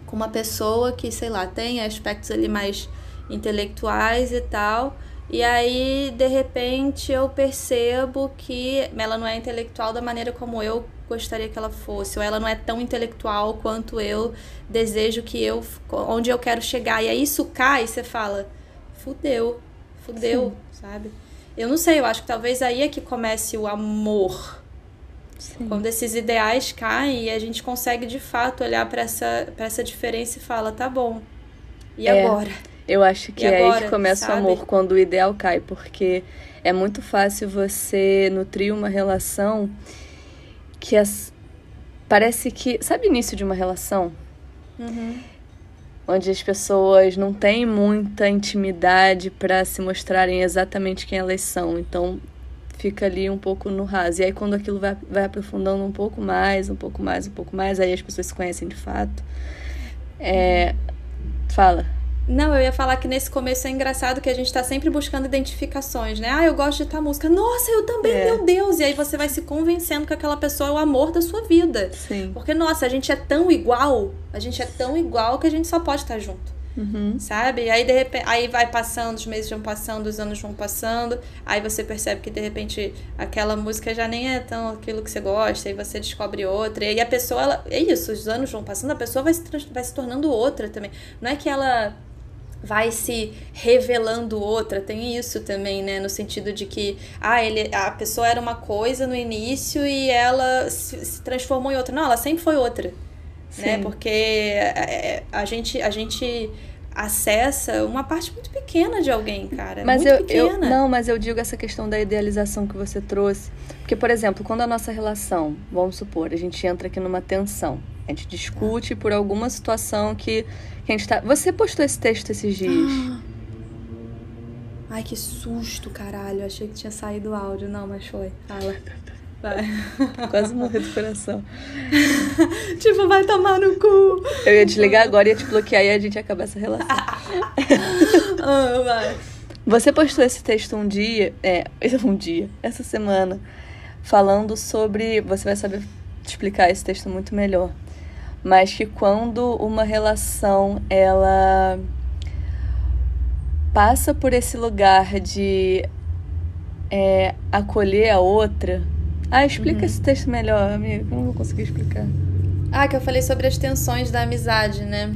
com uma pessoa que, sei lá, tem aspectos ali mais intelectuais e tal. E aí, de repente, eu percebo que ela não é intelectual da maneira como eu gostaria que ela fosse, ou ela não é tão intelectual quanto eu desejo que eu, onde eu quero chegar. E aí isso cai e você fala, fudeu, fudeu, Sim. sabe? Eu não sei, eu acho que talvez aí é que comece o amor. Sim. Quando esses ideais caem e a gente consegue de fato olhar para essa, pra essa diferença e fala, tá bom. E é. agora?
Eu acho que é aí que começa sabe? o amor, quando o ideal cai, porque é muito fácil você nutrir uma relação que as... parece que. Sabe o início de uma relação?
Uhum.
Onde as pessoas não têm muita intimidade para se mostrarem exatamente quem elas são. Então fica ali um pouco no raso. E aí quando aquilo vai, vai aprofundando um pouco mais, um pouco mais, um pouco mais, aí as pessoas se conhecem de fato. É... Fala.
Não, eu ia falar que nesse começo é engraçado que a gente tá sempre buscando identificações, né? Ah, eu gosto de tal música. Nossa, eu também, é. meu Deus! E aí você vai se convencendo que aquela pessoa é o amor da sua vida.
Sim.
Porque, nossa, a gente é tão igual, a gente é tão igual que a gente só pode estar junto.
Uhum.
Sabe? Aí, de repente, aí vai passando, os meses vão passando, os anos vão passando, aí você percebe que de repente aquela música já nem é tão aquilo que você gosta, e você descobre outra. E aí a pessoa, ela, é isso, os anos vão passando, a pessoa vai se, vai se tornando outra também. Não é que ela vai se revelando outra. Tem isso também, né? No sentido de que ah, ele, a pessoa era uma coisa no início e ela se, se transformou em outra. Não, ela sempre foi outra. Sim. Né? Porque é, é, a, gente, a gente acessa uma parte muito pequena de alguém, cara.
Mas
muito
eu,
pequena.
Eu, não, mas eu digo essa questão da idealização que você trouxe. Porque, por exemplo, quando a nossa relação, vamos supor, a gente entra aqui numa tensão. A gente discute por alguma situação que que a gente tá... Você postou esse texto esses dias.
Ai, que susto, caralho. Achei que tinha saído o áudio. Não, mas foi. Fala. Vai.
Quase morri do coração.
tipo, vai tomar no cu.
Eu ia desligar agora, ia te bloquear e a gente ia acabar essa relação.
ah, vai.
Você postou esse texto um dia, é, um dia, essa semana, falando sobre. Você vai saber explicar esse texto muito melhor mas que quando uma relação ela passa por esse lugar de é, acolher a outra. Ah, explica uhum. esse texto melhor, amigo, eu não vou conseguir explicar.
Ah, que eu falei sobre as tensões da amizade, né?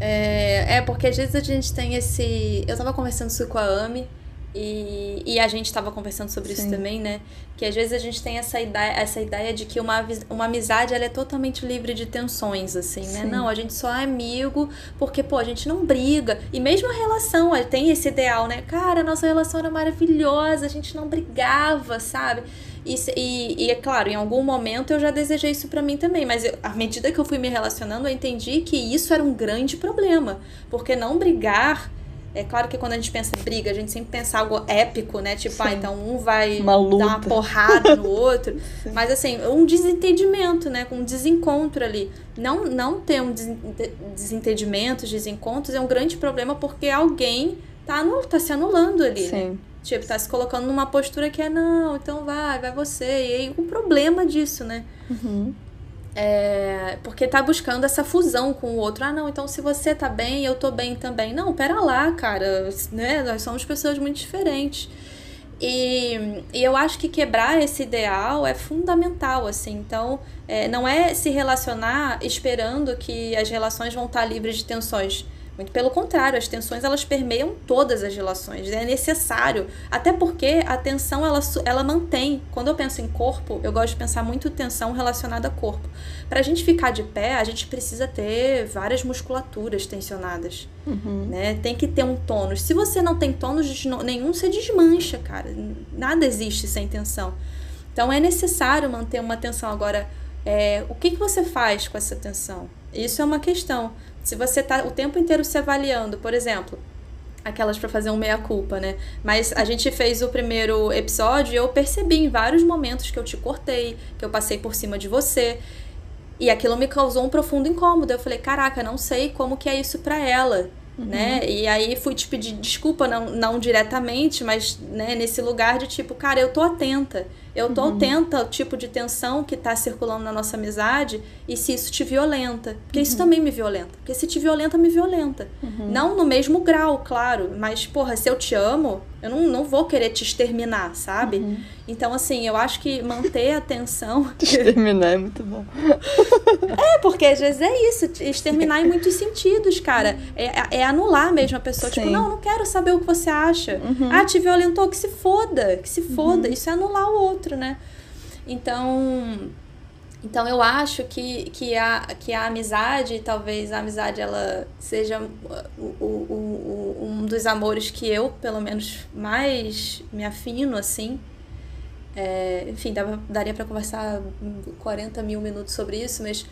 É, é porque às vezes a gente tem esse. Eu tava conversando isso com a Ami e, e a gente estava conversando sobre Sim. isso também, né? Que às vezes a gente tem essa ideia, essa ideia de que uma, uma amizade ela é totalmente livre de tensões, assim, né? Sim. Não, a gente só é amigo porque, pô, a gente não briga. E mesmo a relação, tem esse ideal, né? Cara, a nossa relação era maravilhosa, a gente não brigava, sabe? E, e, e, é claro, em algum momento eu já desejei isso para mim também, mas eu, à medida que eu fui me relacionando, eu entendi que isso era um grande problema. Porque não brigar é claro que quando a gente pensa em briga, a gente sempre pensa algo épico, né? Tipo, ah, então um vai
uma
dar uma porrada no outro. Mas assim, um desentendimento, né? Um desencontro ali. Não, não ter um desentendimento, desencontros é um grande problema porque alguém tá, no, tá se anulando ali. Né? Sim. Né? Tipo, tá se colocando numa postura que é, não, então vai, vai você. E aí o problema disso, né?
Uhum.
É, porque tá buscando essa fusão com o outro. Ah, não, então se você tá bem, eu tô bem também. Não, pera lá, cara, né? Nós somos pessoas muito diferentes. E, e eu acho que quebrar esse ideal é fundamental, assim. Então, é, não é se relacionar esperando que as relações vão estar livres de tensões muito pelo contrário, as tensões elas permeiam todas as relações, é necessário. Até porque a tensão ela, ela mantém. Quando eu penso em corpo, eu gosto de pensar muito tensão relacionada a corpo. Para a gente ficar de pé, a gente precisa ter várias musculaturas tensionadas, uhum. né? Tem que ter um tônus. Se você não tem tônus nenhum, você desmancha, cara. Nada existe sem tensão. Então é necessário manter uma tensão. Agora, é, o que, que você faz com essa tensão? Isso é uma questão. Se você está o tempo inteiro se avaliando, por exemplo, aquelas para fazer um meia-culpa, né? Mas a gente fez o primeiro episódio e eu percebi em vários momentos que eu te cortei, que eu passei por cima de você. E aquilo me causou um profundo incômodo. Eu falei, caraca, não sei como que é isso para ela. Uhum. Né? E aí fui te pedir desculpa, não, não diretamente, mas né, nesse lugar de tipo, cara, eu tô atenta. Eu tô uhum. atenta ao tipo de tensão que tá circulando na nossa amizade e se isso te violenta. Porque uhum. isso também me violenta. Porque se te violenta, me violenta. Uhum. Não no mesmo grau, claro. Mas, porra, se eu te amo, eu não, não vou querer te exterminar, sabe? Uhum. Então, assim, eu acho que manter a atenção.
exterminar é muito bom.
é, porque às vezes é isso, exterminar em muitos sentidos, cara. É, é anular mesmo a pessoa. Tipo, Sim. Tipo, não, não quero saber o que você acha. Uhum. Ah, te violentou, que se foda, que se foda. Uhum. Isso é anular o outro, né? Então. Então eu acho que, que, a, que a amizade, talvez a amizade ela seja o, o, o, um dos amores que eu, pelo menos, mais me afino, assim. É, enfim, dava, daria para conversar 40 mil minutos sobre isso, mas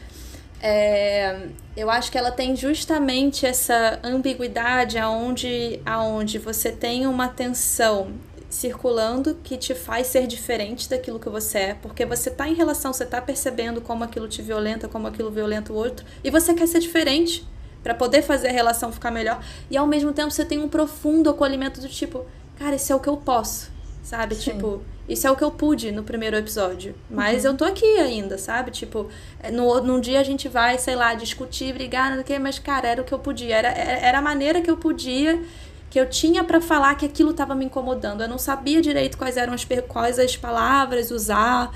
é, eu acho que ela tem justamente essa ambiguidade aonde, aonde você tem uma tensão circulando que te faz ser diferente daquilo que você é, porque você está em relação, você está percebendo como aquilo te violenta, como aquilo violenta o outro, e você quer ser diferente para poder fazer a relação ficar melhor. E ao mesmo tempo você tem um profundo acolhimento do tipo, cara, isso é o que eu posso, sabe? Sim. Tipo, isso é o que eu pude no primeiro episódio. Mas uhum. eu tô aqui ainda, sabe? Tipo, é, no, num dia a gente vai, sei lá, discutir, brigar, não sei o quê, mas, cara, era o que eu podia. Era, era a maneira que eu podia que eu tinha para falar que aquilo estava me incomodando. Eu não sabia direito quais eram as, quais as palavras usar.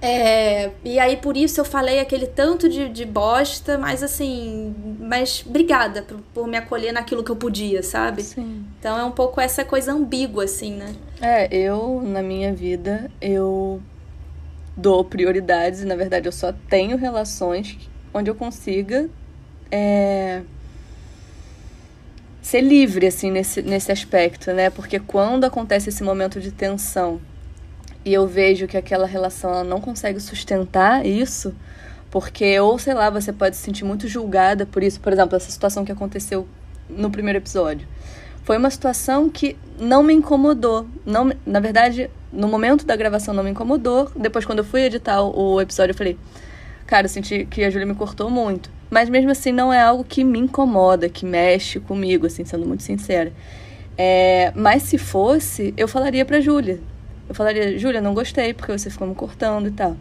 É, e aí por isso eu falei aquele tanto de, de bosta, mas assim, mas obrigada por, por me acolher naquilo que eu podia, sabe?
Sim.
Então é um pouco essa coisa ambígua, assim, né?
É, eu, na minha vida, eu dou prioridades e na verdade eu só tenho relações onde eu consiga é, ser livre, assim, nesse, nesse aspecto, né? Porque quando acontece esse momento de tensão e eu vejo que aquela relação ela não consegue sustentar isso, porque, ou sei lá, você pode se sentir muito julgada por isso. Por exemplo, essa situação que aconteceu no primeiro episódio. Foi uma situação que não me incomodou. Não, na verdade, no momento da gravação não me incomodou. Depois, quando eu fui editar o, episódio, eu falei: Cara, eu senti que a Júlia me cortou muito. Mas mesmo assim não é algo que me incomoda, que mexe comigo, assim, sendo muito sincera. É, mas se fosse, eu falaria pra Júlia. Eu falaria, Júlia, não gostei porque você ficou me cortando e tal.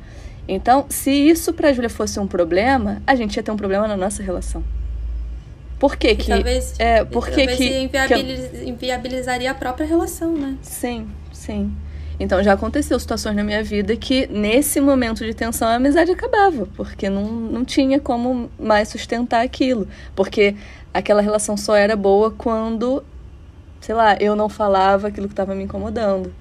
Então, se isso pra Júlia fosse um problema, a gente ia ter um problema na nossa relação. Por que que...
talvez,
é, por que
talvez
que,
inviabiliz, que eu... inviabilizaria a própria relação, né?
Sim, sim. Então já aconteceu situações na minha vida que nesse momento de tensão a amizade acabava, porque não, não tinha como mais sustentar aquilo. Porque aquela relação só era boa quando, sei lá, eu não falava aquilo que estava me incomodando.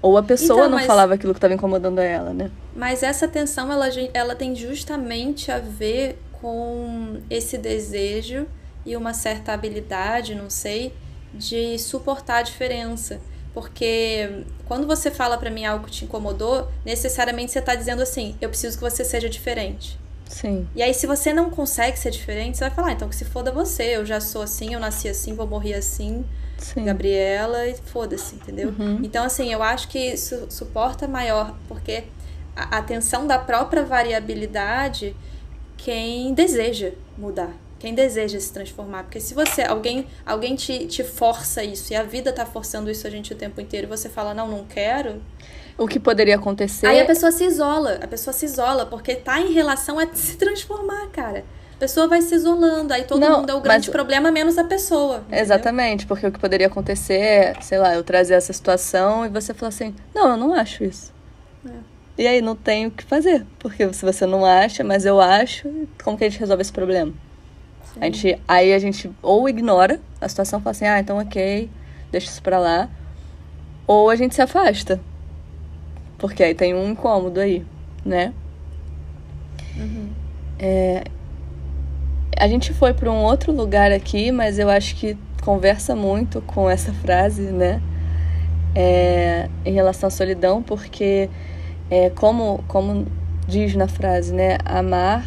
Ou a pessoa então, não mas, falava aquilo que estava incomodando ela, né?
Mas essa tensão, ela, ela tem justamente a ver com esse desejo e uma certa habilidade, não sei, de suportar a diferença. Porque quando você fala para mim algo que te incomodou, necessariamente você tá dizendo assim: eu preciso que você seja diferente.
Sim.
E aí, se você não consegue ser diferente, você vai falar: ah, então que se foda você, eu já sou assim, eu nasci assim, vou morrer assim. Sim. Gabriela, e foda-se, entendeu? Uhum. Então, assim, eu acho que isso suporta maior, porque a atenção da própria variabilidade quem deseja mudar, Quem deseja se transformar. Porque se você, alguém, alguém te, te força isso, e a vida tá forçando isso a gente o tempo inteiro, e você fala, não, não quero.
O que poderia acontecer.
Aí a pessoa se isola. A pessoa se isola, porque tá em relação a se transformar, cara. A pessoa vai se isolando, aí todo
Não,
mundo é o grande
mas-
problema, menos a pessoa. entendeu?
Exatamente, porque o que poderia acontecer é, sei lá, eu trazer essa situação e você falar assim: não, eu não acho isso.
É.
E aí não tem o que fazer, porque se você não acha, mas eu acho, como que a gente resolve esse problema?
Sim.
A gente, aí a gente ou ignora a situação, fala assim: ah, então ok, deixa isso pra lá, ou a gente se afasta, porque aí tem um incômodo aí, né?
Uhum.
A gente foi para um outro lugar aqui, mas eu acho que conversa muito com essa frase, né? É, em relação à solidão, porque é, como, como diz na frase, né? Amar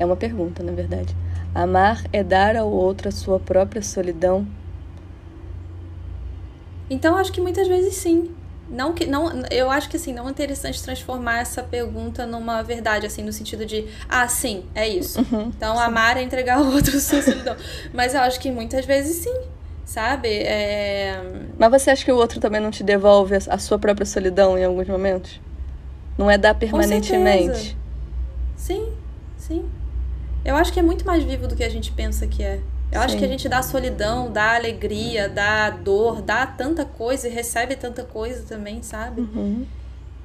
é uma pergunta, na verdade. Amar é dar ao outro a sua própria solidão.
Então, acho que muitas vezes sim. Não que não, eu acho que assim, não é interessante transformar essa pergunta numa verdade assim, no sentido de, ah, sim, é isso. então, amar é entregar ao outro a sua solidão. Mas eu acho que muitas vezes sim, sabe? É...
Mas você acha que o outro também não te devolve a- a sua própria solidão em alguns momentos? Não é dar permanentemente.
Sim, sim. Eu acho que é muito mais vivo do que a gente pensa que é. Eu acho
Sim.
que a gente dá solidão, dá alegria, dá dor, dá tanta coisa e recebe tanta coisa também, sabe?
Uhum.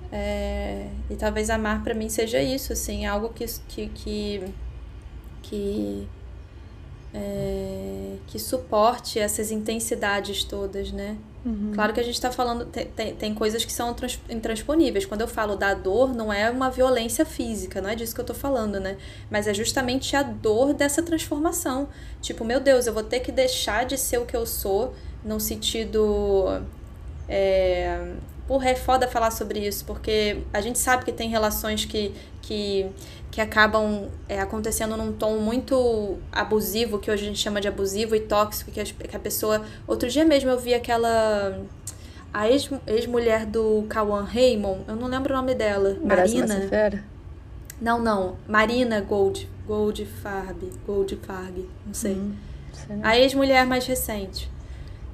É, e talvez amar pra mim seja isso, assim, algo que que que, que, é, que suporte essas intensidades todas, né?
Uhum.
Claro que a gente tá falando, tem, tem, coisas que são trans- intransponíveis. Quando eu falo da dor, não é uma violência física, não é disso que eu tô falando, né? Mas é justamente a dor dessa transformação. Tipo, meu Deus, eu vou ter que deixar de ser o que eu sou, num sentido. É, porra, é foda falar sobre isso, porque a gente sabe que tem relações que, que, que acabam é, acontecendo num tom muito abusivo, que hoje a gente chama de abusivo e tóxico, que, as- que a pessoa. Outro dia mesmo eu vi aquela. A ex- ex-mulher do Kawan Raymond, eu não lembro o nome dela.
Graça
Marina.
Massafera?
Não, não. Marina Gold. Gold Farb. Gold Farb. Não sei.
Hum, sei não.
A ex-mulher mais recente.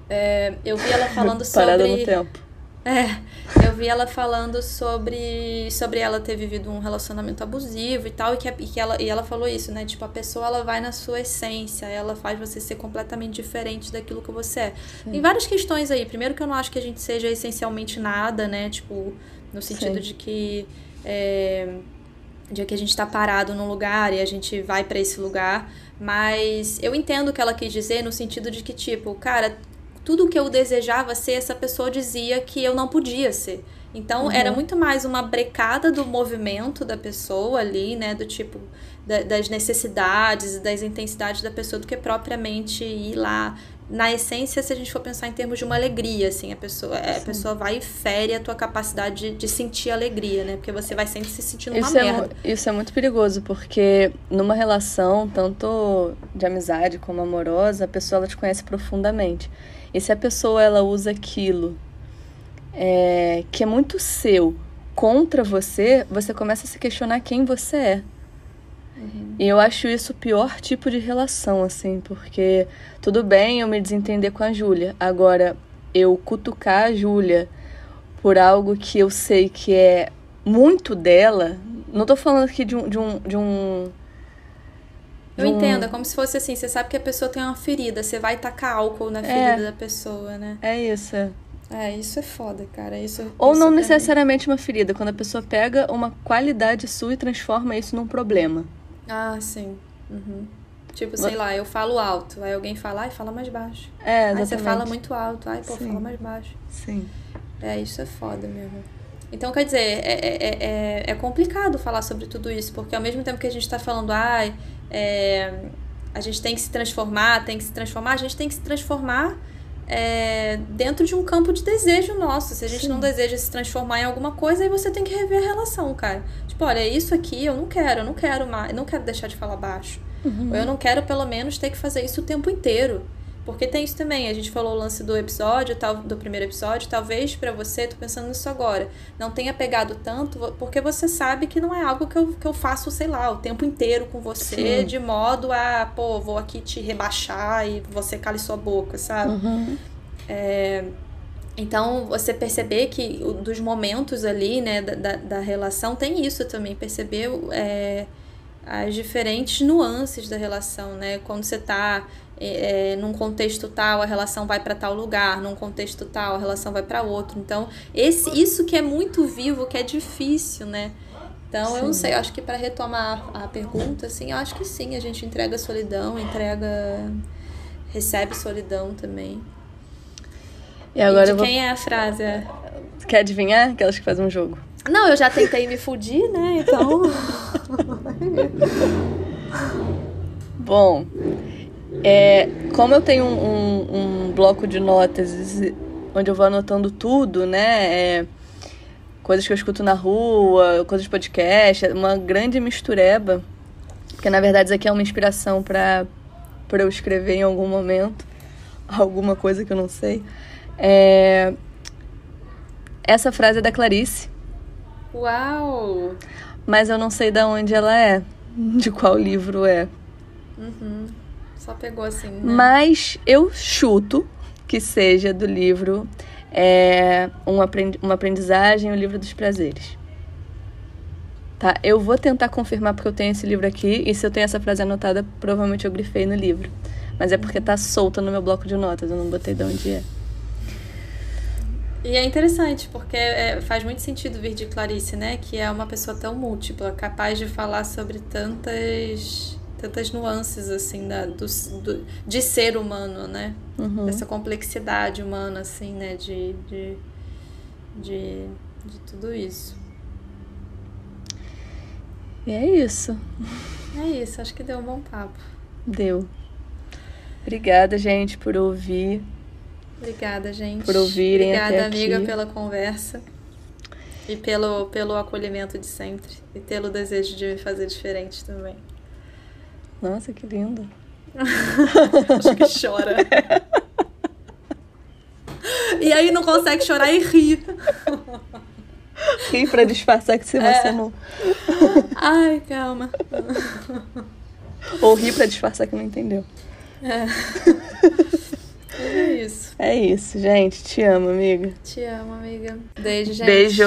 É, eu vi ela falando
Parada
sobre.
no tempo.
É, eu vi ela falando sobre, sobre ela ter vivido um relacionamento abusivo e tal, e que, e que ela, e ela falou isso, né? Tipo, a pessoa ela vai na sua essência, ela faz você ser completamente diferente daquilo que você é. Tem várias questões aí. Primeiro que eu não acho que a gente seja essencialmente nada, né? Tipo, no sentido
Sim.
de que. É, de que a gente tá parado num lugar e a gente vai pra esse lugar. Mas eu entendo o que ela quis dizer no sentido de que, tipo, cara, tudo que eu desejava ser, essa pessoa dizia que eu não podia ser. Então
Uhum.
era muito mais uma brecada do movimento da pessoa ali, né? Do tipo, da- das necessidades e das intensidades da pessoa do que propriamente ir lá. Na essência, se a gente for pensar em termos de uma alegria, assim, a pessoa, a pessoa vai e fere a tua capacidade de, de sentir alegria, né? Porque você vai sempre se sentindo uma
Isso é,
merda.
mu- isso é muito perigoso, porque numa relação, tanto de amizade como amorosa, a pessoa ela te conhece profundamente. E se a pessoa ela usa aquilo é, que é muito seu contra você, você começa a se questionar quem você é. E eu acho isso o pior tipo de relação, assim, porque tudo bem eu me desentender com a Júlia. Agora, eu cutucar a Júlia por algo que eu sei que é muito dela. Não tô falando aqui de um. De um, de um
Eu
um-
entendo, é como se fosse assim, você sabe que a pessoa tem uma ferida, você vai tacar álcool na ferida da pessoa, né?
É isso.
É, isso é foda, cara. Isso,
Ou
isso
não
mim-
necessariamente uma ferida, quando a pessoa pega uma qualidade sua e transforma isso num problema.
Ah, sim. Uhum. Tipo, sei lá, eu falo alto, aí alguém fala, ai, fala mais baixo.
É,
Aí
exatamente.
você fala muito alto, ai, pô,
Sim.
fala mais baixo.
Sim.
É, isso é foda mesmo. Então, quer dizer, é, é, é, é complicado falar sobre tudo isso, porque ao mesmo tempo que a gente tá falando, ai, é, a gente tem que se transformar, tem que se transformar, a gente tem que se transformar é, dentro de um campo de desejo nosso. Se a gente
Sim.
não deseja se transformar em alguma coisa, aí você tem que rever a relação, cara. Tipo, olha, isso aqui eu não quero, eu não quero mais, eu não quero deixar de falar baixo.
Uhum.
Ou eu não quero, pelo menos, ter que fazer isso o tempo inteiro. Porque tem isso também, a gente falou o lance do episódio, tal, do primeiro episódio, talvez para você, tô pensando nisso agora, não tenha pegado tanto, porque você sabe que não é algo que eu, que eu faço, sei lá, o tempo inteiro com você, Sim. de modo a, pô, vou aqui te rebaixar e você cale sua boca, sabe? Uhum. É, então, você perceber que dos momentos ali, né, da, da relação, tem isso também, perceber é, as diferentes nuances da relação, né? Quando você tá é, num contexto tal, a relação vai para tal lugar, num contexto tal, a relação vai para outro. Então, esse, isso que é muito vivo, que é difícil, né? Então, sim. eu não sei, eu acho que para retomar a pergunta, assim, eu acho que sim, a gente entrega solidão, entrega. recebe solidão também.
E agora
e de
vou...
quem é a frase?
Quer adivinhar? Aquelas que fazem um jogo.
Não, eu já tentei me fudir, né? Então.
Bom, é, como eu tenho um, um, um, bloco de notas onde eu vou anotando tudo, né? É, coisas que eu escuto na rua, coisas de podcast, uma grande mistureba. Porque na verdade isso aqui é uma inspiração para eu escrever em algum momento alguma coisa que eu não sei. É, essa frase é da Clarice.
Uau!
Mas eu não sei de onde ela é, de qual livro é.
Uhum. Só pegou assim. Né?
Mas eu chuto que seja do livro é, uma aprendizagem, o livro dos prazeres. Tá? Eu vou tentar confirmar porque eu tenho esse livro aqui e se eu tenho essa frase anotada, provavelmente eu grifei no livro. Mas é porque tá solta no meu bloco de notas, eu não botei de onde é.
E é interessante, porque é, faz muito sentido vir de Clarice, né? Que é uma pessoa tão múltipla, capaz de falar sobre tantas tantas nuances assim da, do, do, de ser humano, né? Uhum. Essa complexidade humana, assim, né? De, de, de, de tudo isso.
E é isso.
É isso, acho que deu um bom papo.
Deu. Obrigada, gente, por ouvir.
Obrigada, gente.
Por ouvirem
Obrigada,
até
amiga,
aqui.
pela conversa. E pelo, pelo acolhimento de sempre. E pelo desejo de me fazer diferente também.
Nossa, que lindo.
Acho que chora. e aí não consegue chorar e ri.
Ri pra disfarçar que se é. emocionou.
Ai, calma.
Ou ri pra disfarçar que não entendeu.
É. É isso.
É isso, gente. Te amo, amiga.
Te amo, amiga. Beijo, gente.
Beijo.